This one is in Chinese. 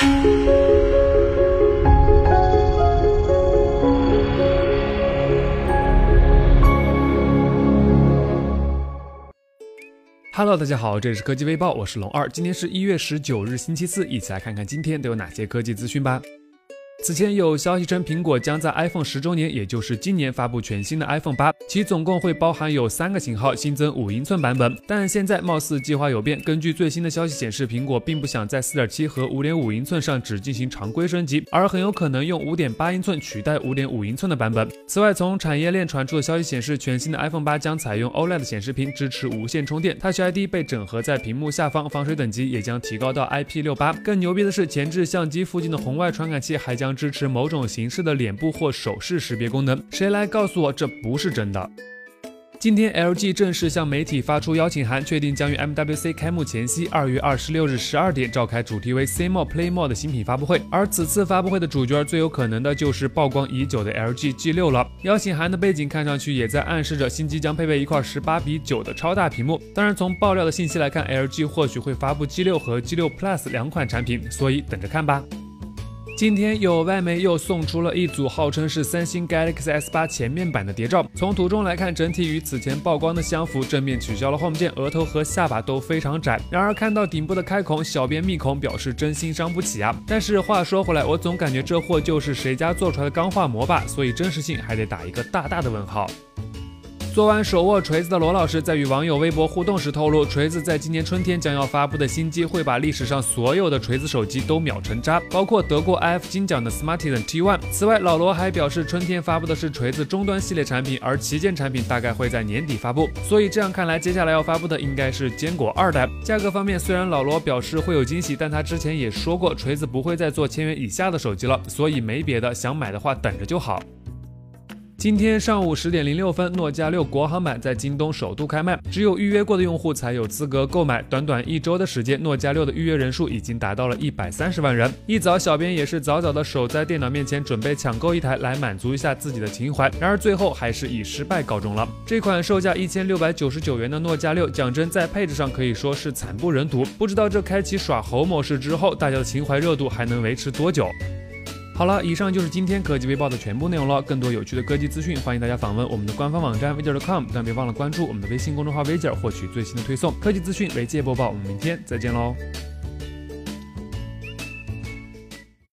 Hello，大家好，这里是科技微报，我是龙二，今天是一月十九日，星期四，一起来看看今天都有哪些科技资讯吧。此前有消息称，苹果将在 iPhone 十周年，也就是今年发布全新的 iPhone 八，其总共会包含有三个型号，新增五英寸版本。但现在貌似计划有变。根据最新的消息显示，苹果并不想在四点七和五点五英寸上只进行常规升级，而很有可能用五点八英寸取代五点五英寸的版本。此外，从产业链传出的消息显示，全新的 iPhone 八将采用 OLED 显示屏，支持无线充电，Touch ID 被整合在屏幕下方，防水等级也将提高到 IP 六八。更牛逼的是，前置相机附近的红外传感器还将支持某种。形式的脸部或手势识别功能，谁来告诉我这不是真的？今天，LG 正式向媒体发出邀请函，确定将于 MWC 开幕前夕，二月二十六日十二点召开主题为 See More Play More 的新品发布会。而此次发布会的主角最有可能的就是曝光已久的 LG G6 了。邀请函的背景看上去也在暗示着新机将配备一块十八比九的超大屏幕。当然，从爆料的信息来看，LG 或许会发布 G6 和 G6 Plus 两款产品，所以等着看吧。今天有外媒又送出了一组号称是三星 Galaxy S8 前面版的谍照，从图中来看，整体与此前曝光的相符，正面取消了 Home 键，额头和下巴都非常窄。然而看到顶部的开孔，小编密孔表示真心伤不起啊。但是话说回来，我总感觉这货就是谁家做出来的钢化膜吧，所以真实性还得打一个大大的问号。昨晚手握锤子的罗老师在与网友微博互动时透露，锤子在今年春天将要发布的新机会把历史上所有的锤子手机都秒成渣，包括得过 IF 金奖的 Smartisan T1。此外，老罗还表示，春天发布的是锤子终端系列产品，而旗舰产品大概会在年底发布。所以这样看来，接下来要发布的应该是坚果二代。价格方面，虽然老罗表示会有惊喜，但他之前也说过，锤子不会再做千元以下的手机了，所以没别的，想买的话等着就好。今天上午十点零六分，诺基亚六国行版在京东首度开卖，只有预约过的用户才有资格购买。短短一周的时间，诺基亚六的预约人数已经达到了一百三十万人。一早，小编也是早早的守在电脑面前，准备抢购一台来满足一下自己的情怀。然而最后还是以失败告终了。这款售价一千六百九十九元的诺基亚六，讲真，在配置上可以说是惨不忍睹。不知道这开启耍猴模式之后，大家的情怀热度还能维持多久？好了，以上就是今天科技微报的全部内容了。更多有趣的科技资讯，欢迎大家访问我们的官方网站 v i j e c o m 但别忘了关注我们的微信公众号 v i j e 获取最新的推送。科技资讯为界播报，我们明天再见喽。